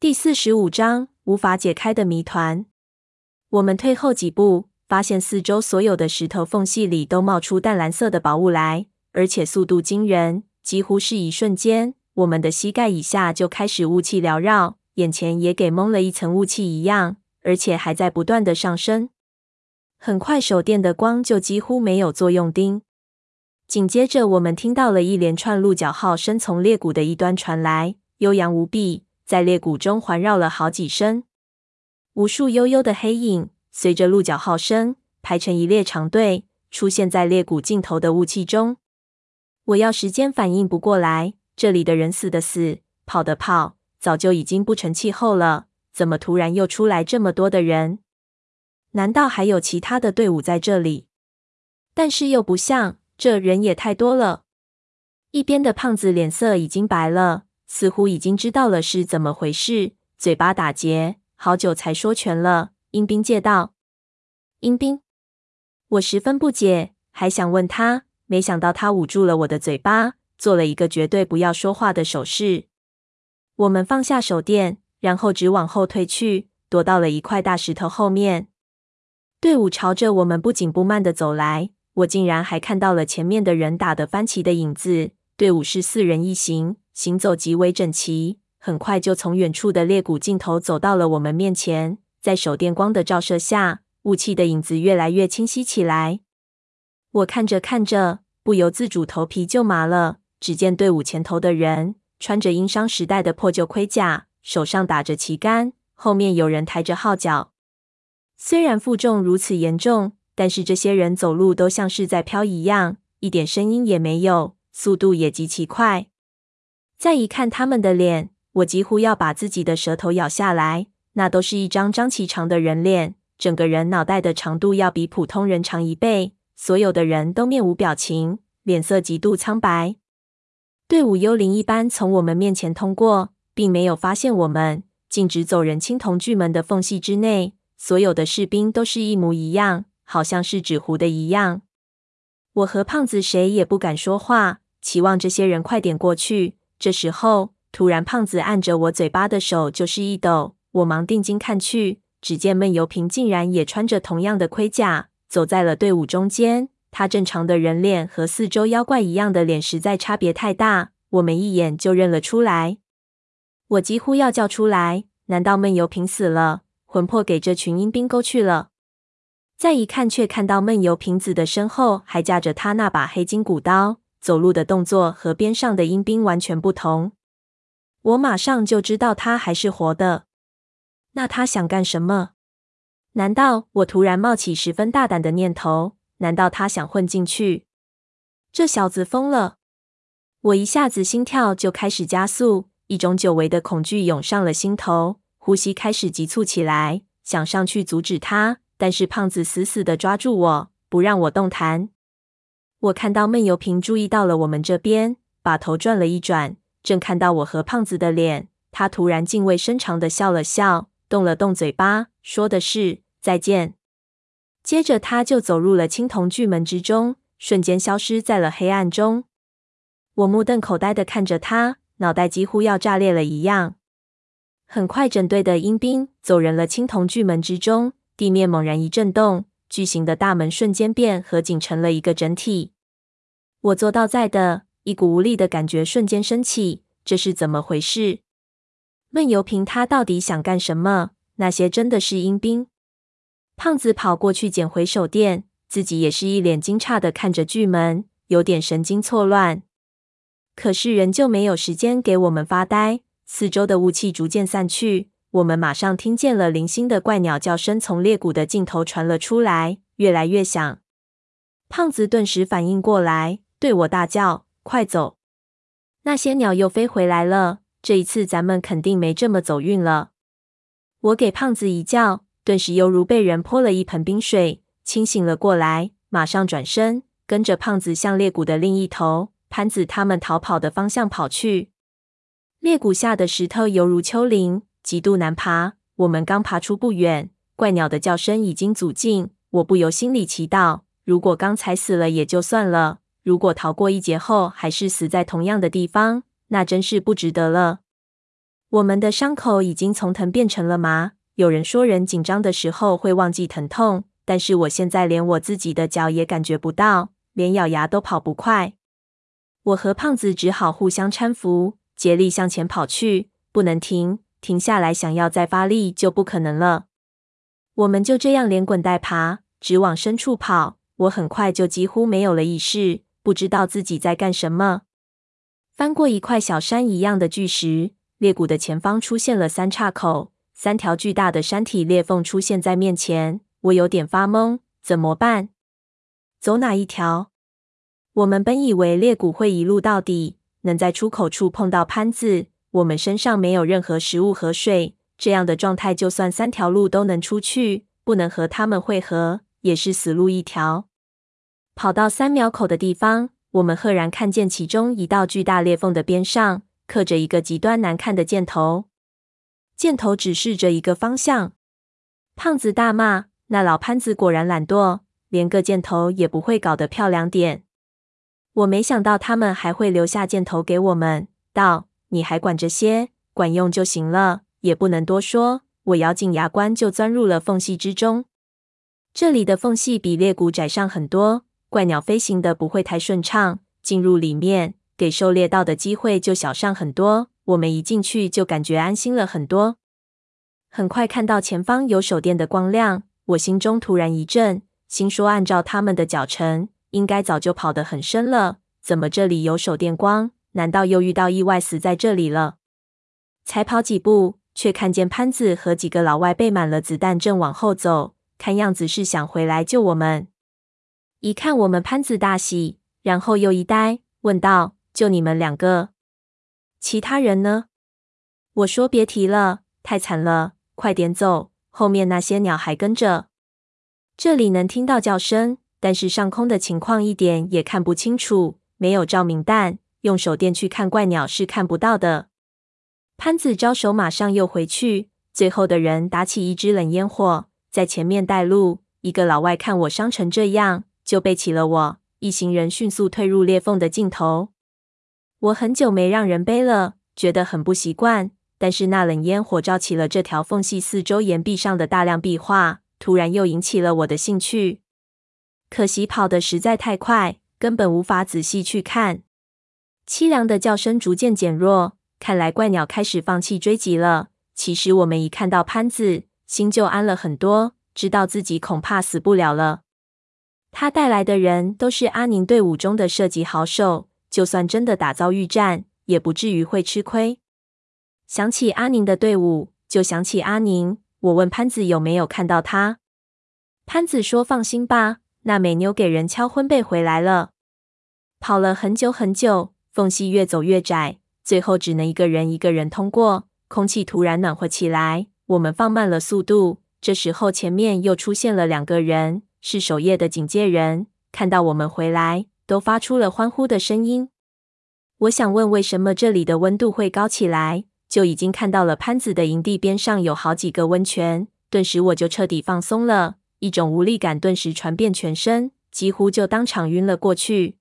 第四十五章无法解开的谜团。我们退后几步，发现四周所有的石头缝隙里都冒出淡蓝色的薄雾来，而且速度惊人，几乎是一瞬间，我们的膝盖以下就开始雾气缭绕，眼前也给蒙了一层雾气一样，而且还在不断的上升。很快，手电的光就几乎没有作用钉。紧接着，我们听到了一连串鹿角号声从裂谷的一端传来，悠扬无比。在裂谷中环绕了好几声，无数幽幽的黑影随着鹿角号声排成一列长队，出现在裂谷尽头的雾气中。我要时间反应不过来，这里的人死的死，跑的跑，早就已经不成气候了。怎么突然又出来这么多的人？难道还有其他的队伍在这里？但是又不像，这人也太多了。一边的胖子脸色已经白了。似乎已经知道了是怎么回事，嘴巴打结，好久才说全了。阴兵借道，阴兵，我十分不解，还想问他，没想到他捂住了我的嘴巴，做了一个绝对不要说话的手势。我们放下手电，然后直往后退去，躲到了一块大石头后面。队伍朝着我们不紧不慢的走来，我竟然还看到了前面的人打的翻旗的影子。队伍是四人一行。行走极为整齐，很快就从远处的裂谷尽头走到了我们面前。在手电光的照射下，雾气的影子越来越清晰起来。我看着看着，不由自主头皮就麻了。只见队伍前头的人穿着殷商时代的破旧盔甲，手上打着旗杆，后面有人抬着号角。虽然负重如此严重，但是这些人走路都像是在飘一样，一点声音也没有，速度也极其快。再一看他们的脸，我几乎要把自己的舌头咬下来。那都是一张张骐长的人脸，整个人脑袋的长度要比普通人长一倍。所有的人都面无表情，脸色极度苍白。队伍幽灵一般从我们面前通过，并没有发现我们，径直走人青铜巨门的缝隙之内。所有的士兵都是一模一样，好像是纸糊的一样。我和胖子谁也不敢说话，期望这些人快点过去。这时候，突然，胖子按着我嘴巴的手就是一抖。我忙定睛看去，只见闷油瓶竟然也穿着同样的盔甲，走在了队伍中间。他正常的人脸和四周妖怪一样的脸实在差别太大，我们一眼就认了出来。我几乎要叫出来：难道闷油瓶死了，魂魄给这群阴兵勾去了？再一看，却看到闷油瓶子的身后还架着他那把黑金骨刀。走路的动作和边上的阴兵完全不同，我马上就知道他还是活的。那他想干什么？难道我突然冒起十分大胆的念头？难道他想混进去？这小子疯了！我一下子心跳就开始加速，一种久违的恐惧涌上了心头，呼吸开始急促起来，想上去阻止他，但是胖子死死地抓住我，不让我动弹。我看到闷油瓶注意到了我们这边，把头转了一转，正看到我和胖子的脸。他突然敬畏深长的笑了笑，动了动嘴巴，说的是再见。接着他就走入了青铜巨门之中，瞬间消失在了黑暗中。我目瞪口呆的看着他，脑袋几乎要炸裂了一样。很快，整队的阴兵走人了青铜巨门之中，地面猛然一震动。巨型的大门瞬间变合紧成了一个整体。我做到在的，一股无力的感觉瞬间升起。这是怎么回事？闷油瓶他到底想干什么？那些真的是阴兵？胖子跑过去捡回手电，自己也是一脸惊诧的看着巨门，有点神经错乱。可是仍旧没有时间给我们发呆。四周的雾气逐渐散去。我们马上听见了零星的怪鸟叫声从裂谷的尽头传了出来，越来越响。胖子顿时反应过来，对我大叫：“快走！那些鸟又飞回来了，这一次咱们肯定没这么走运了。”我给胖子一叫，顿时犹如被人泼了一盆冰水，清醒了过来，马上转身跟着胖子向裂谷的另一头，潘子他们逃跑的方向跑去。裂谷下的石头犹如丘陵。极度难爬，我们刚爬出不远，怪鸟的叫声已经阻近。我不由心里祈祷：如果刚才死了也就算了，如果逃过一劫后还是死在同样的地方，那真是不值得了。我们的伤口已经从疼变成了麻。有人说人紧张的时候会忘记疼痛，但是我现在连我自己的脚也感觉不到，连咬牙都跑不快。我和胖子只好互相搀扶，竭力向前跑去，不能停，停下来想要再发力就不可能了。我们就这样连滚带爬，直往深处跑。我很快就几乎没有了意识，不知道自己在干什么。翻过一块小山一样的巨石，裂谷的前方出现了三岔口，三条巨大的山体裂缝出现在面前。我有点发懵，怎么办？走哪一条？我们本以为裂谷会一路到底，能在出口处碰到潘子。我们身上没有任何食物和水，这样的状态，就算三条路都能出去，不能和他们会合，也是死路一条。跑到三秒口的地方。我们赫然看见其中一道巨大裂缝的边上刻着一个极端难看的箭头，箭头指示着一个方向。胖子大骂：“那老潘子果然懒惰，连个箭头也不会搞得漂亮点。”我没想到他们还会留下箭头给我们，道：“你还管这些？管用就行了，也不能多说。”我咬紧牙关就钻入了缝隙之中。这里的缝隙比裂谷窄上很多。怪鸟飞行的不会太顺畅，进入里面给狩猎到的机会就小上很多。我们一进去就感觉安心了很多。很快看到前方有手电的光亮，我心中突然一震，心说按照他们的脚程，应该早就跑得很深了，怎么这里有手电光？难道又遇到意外死在这里了？才跑几步，却看见潘子和几个老外背满了子弹，正往后走，看样子是想回来救我们。一看我们，潘子大喜，然后又一呆，问道：“就你们两个，其他人呢？”我说：“别提了，太惨了，快点走，后面那些鸟还跟着。”这里能听到叫声，但是上空的情况一点也看不清楚，没有照明弹，用手电去看怪鸟是看不到的。潘子招手，马上又回去。最后的人打起一支冷烟火，在前面带路。一个老外看我伤成这样。就背起了我，一行人迅速退入裂缝的尽头。我很久没让人背了，觉得很不习惯。但是那冷烟火照起了这条缝隙四周岩壁上的大量壁画，突然又引起了我的兴趣。可惜跑得实在太快，根本无法仔细去看。凄凉的叫声逐渐减弱，看来怪鸟开始放弃追击了。其实我们一看到潘子，心就安了很多，知道自己恐怕死不了了。他带来的人都是阿宁队伍中的射击好手，就算真的打遭遇战，也不至于会吃亏。想起阿宁的队伍，就想起阿宁。我问潘子有没有看到他，潘子说：“放心吧，那美妞给人敲婚被回来了。”跑了很久很久，缝隙越走越窄，最后只能一个人一个人通过。空气突然暖和起来，我们放慢了速度。这时候前面又出现了两个人。是守夜的警戒人，看到我们回来，都发出了欢呼的声音。我想问，为什么这里的温度会高起来？就已经看到了潘子的营地边上有好几个温泉，顿时我就彻底放松了，一种无力感顿时传遍全身，几乎就当场晕了过去。